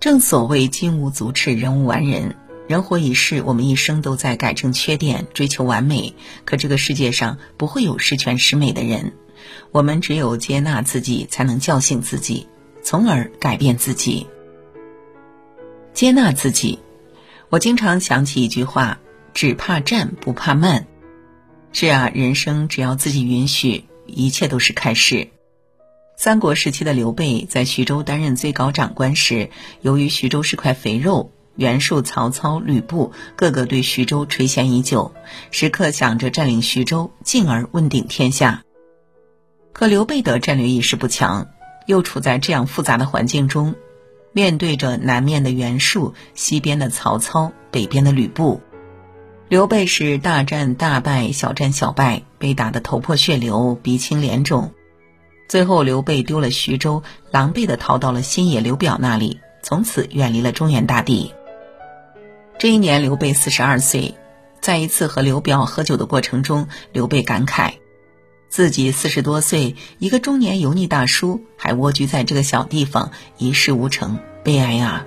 正所谓金无足赤，人无完人。人活一世，我们一生都在改正缺点，追求完美。可这个世界上不会有十全十美的人，我们只有接纳自己，才能叫醒自己，从而改变自己。接纳自己，我经常想起一句话：只怕站，不怕慢。是啊，人生只要自己允许，一切都是开始。三国时期的刘备在徐州担任最高长官时，由于徐州是块肥肉，袁术、曹操、吕布个个对徐州垂涎已久，时刻想着占领徐州，进而问鼎天下。可刘备的战略意识不强，又处在这样复杂的环境中，面对着南面的袁术、西边的曹操、北边的吕布，刘备是大战大败，小战小败，被打得头破血流，鼻青脸肿。最后，刘备丢了徐州，狼狈地逃到了新野刘表那里，从此远离了中原大地。这一年，刘备四十二岁，在一次和刘表喝酒的过程中，刘备感慨，自己四十多岁，一个中年油腻大叔，还蜗居在这个小地方，一事无成，悲哀啊！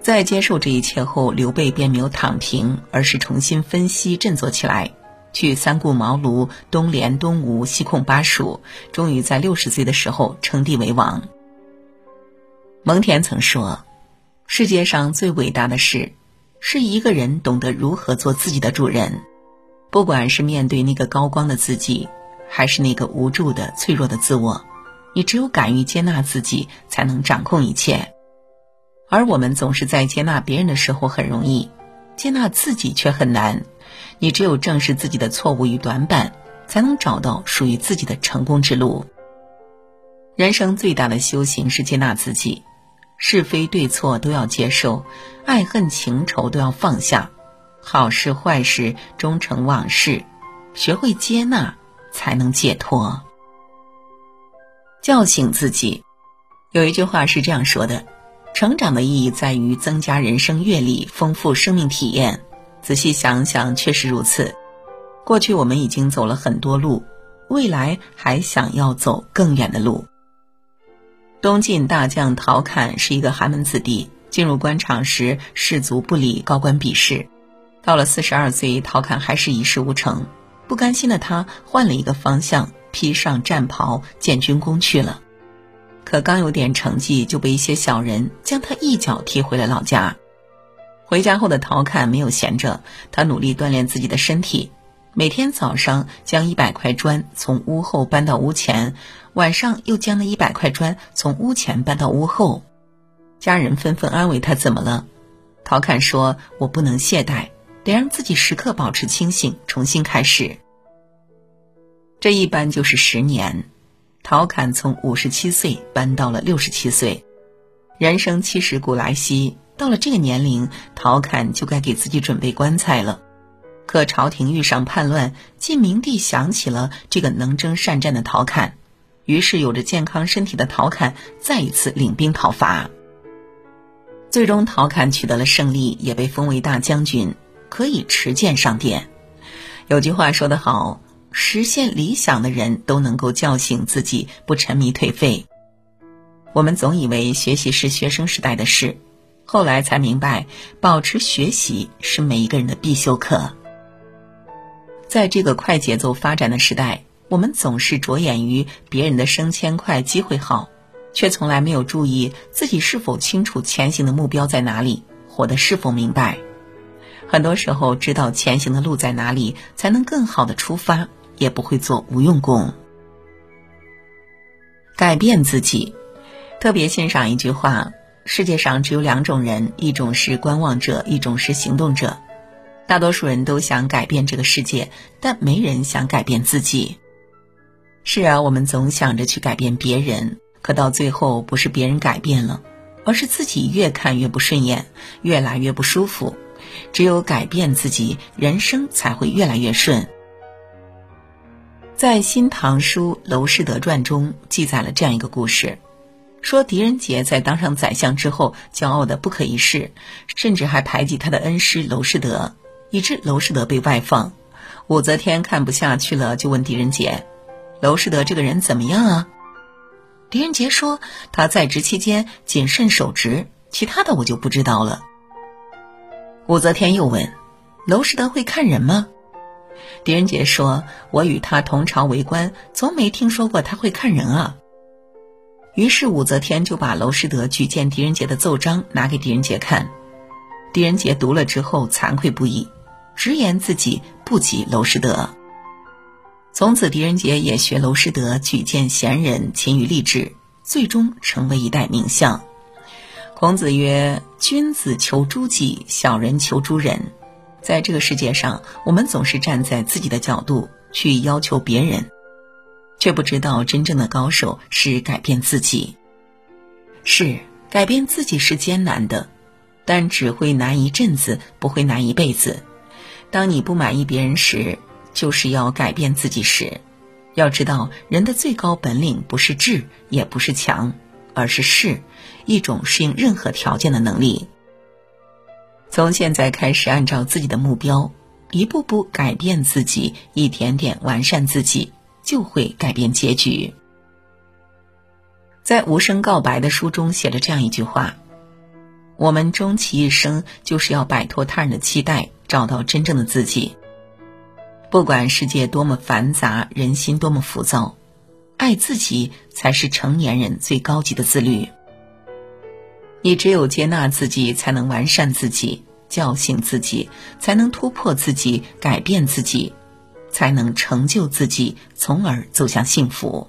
在接受这一切后，刘备便没有躺平，而是重新分析，振作起来。去三顾茅庐，东连东吴，西控巴蜀，终于在六十岁的时候称帝为王。蒙恬曾说：“世界上最伟大的事，是一个人懂得如何做自己的主人。不管是面对那个高光的自己，还是那个无助的脆弱的自我，你只有敢于接纳自己，才能掌控一切。而我们总是在接纳别人的时候很容易，接纳自己却很难。”你只有正视自己的错误与短板，才能找到属于自己的成功之路。人生最大的修行是接纳自己，是非对错都要接受，爱恨情仇都要放下，好事坏事终成往事。学会接纳，才能解脱。叫醒自己，有一句话是这样说的：成长的意义在于增加人生阅历，丰富生命体验。仔细想想，确实如此。过去我们已经走了很多路，未来还想要走更远的路。东晋大将陶侃是一个寒门子弟，进入官场时士族不理，高官鄙视。到了四十二岁，陶侃还是一事无成，不甘心的他换了一个方向，披上战袍建军功去了。可刚有点成绩，就被一些小人将他一脚踢回了老家。回家后的陶侃没有闲着，他努力锻炼自己的身体，每天早上将一百块砖从屋后搬到屋前，晚上又将那一百块砖从屋前搬到屋后。家人纷纷安慰他：“怎么了？”陶侃说：“我不能懈怠，得让自己时刻保持清醒，重新开始。”这一搬就是十年，陶侃从五十七岁搬到了六十七岁，人生七十古来稀。到了这个年龄，陶侃就该给自己准备棺材了。可朝廷遇上叛乱，晋明帝想起了这个能征善战的陶侃，于是有着健康身体的陶侃再一次领兵讨伐。最终，陶侃取得了胜利，也被封为大将军，可以持剑上殿。有句话说得好：“实现理想的人都能够叫醒自己，不沉迷颓废。”我们总以为学习是学生时代的事。后来才明白，保持学习是每一个人的必修课。在这个快节奏发展的时代，我们总是着眼于别人的升迁快、机会好，却从来没有注意自己是否清楚前行的目标在哪里，活得是否明白。很多时候，知道前行的路在哪里，才能更好的出发，也不会做无用功。改变自己，特别欣赏一句话。世界上只有两种人，一种是观望者，一种是行动者。大多数人都想改变这个世界，但没人想改变自己。是啊，我们总想着去改变别人，可到最后不是别人改变了，而是自己越看越不顺眼，越来越不舒服。只有改变自己，人生才会越来越顺。在《新唐书·娄师德传》中记载了这样一个故事。说狄仁杰在当上宰相之后，骄傲的不可一世，甚至还排挤他的恩师娄师德，以致娄师德被外放。武则天看不下去了，就问狄仁杰：“娄师德这个人怎么样啊？”狄仁杰说：“他在职期间谨慎守职，其他的我就不知道了。武则天又问：“娄师德会看人吗？”狄仁杰说：“我与他同朝为官，从没听说过他会看人啊。”于是武则天就把娄师德举荐狄仁杰的奏章拿给狄仁杰看，狄仁杰读了之后惭愧不已，直言自己不及娄师德。从此，狄仁杰也学娄师德举荐贤人，勤于励志，最终成为一代名相。孔子曰：“君子求诸己，小人求诸人。”在这个世界上，我们总是站在自己的角度去要求别人。却不知道真正的高手是改变自己。是改变自己是艰难的，但只会难一阵子，不会难一辈子。当你不满意别人时，就是要改变自己时。要知道，人的最高本领不是智，也不是强，而是适，一种适应任何条件的能力。从现在开始，按照自己的目标，一步步改变自己，一点点完善自己。就会改变结局。在《无声告白》的书中写了这样一句话：“我们终其一生，就是要摆脱他人的期待，找到真正的自己。不管世界多么繁杂，人心多么浮躁，爱自己才是成年人最高级的自律。你只有接纳自己，才能完善自己，叫醒自己，才能突破自己，改变自己。”才能成就自己，从而走向幸福。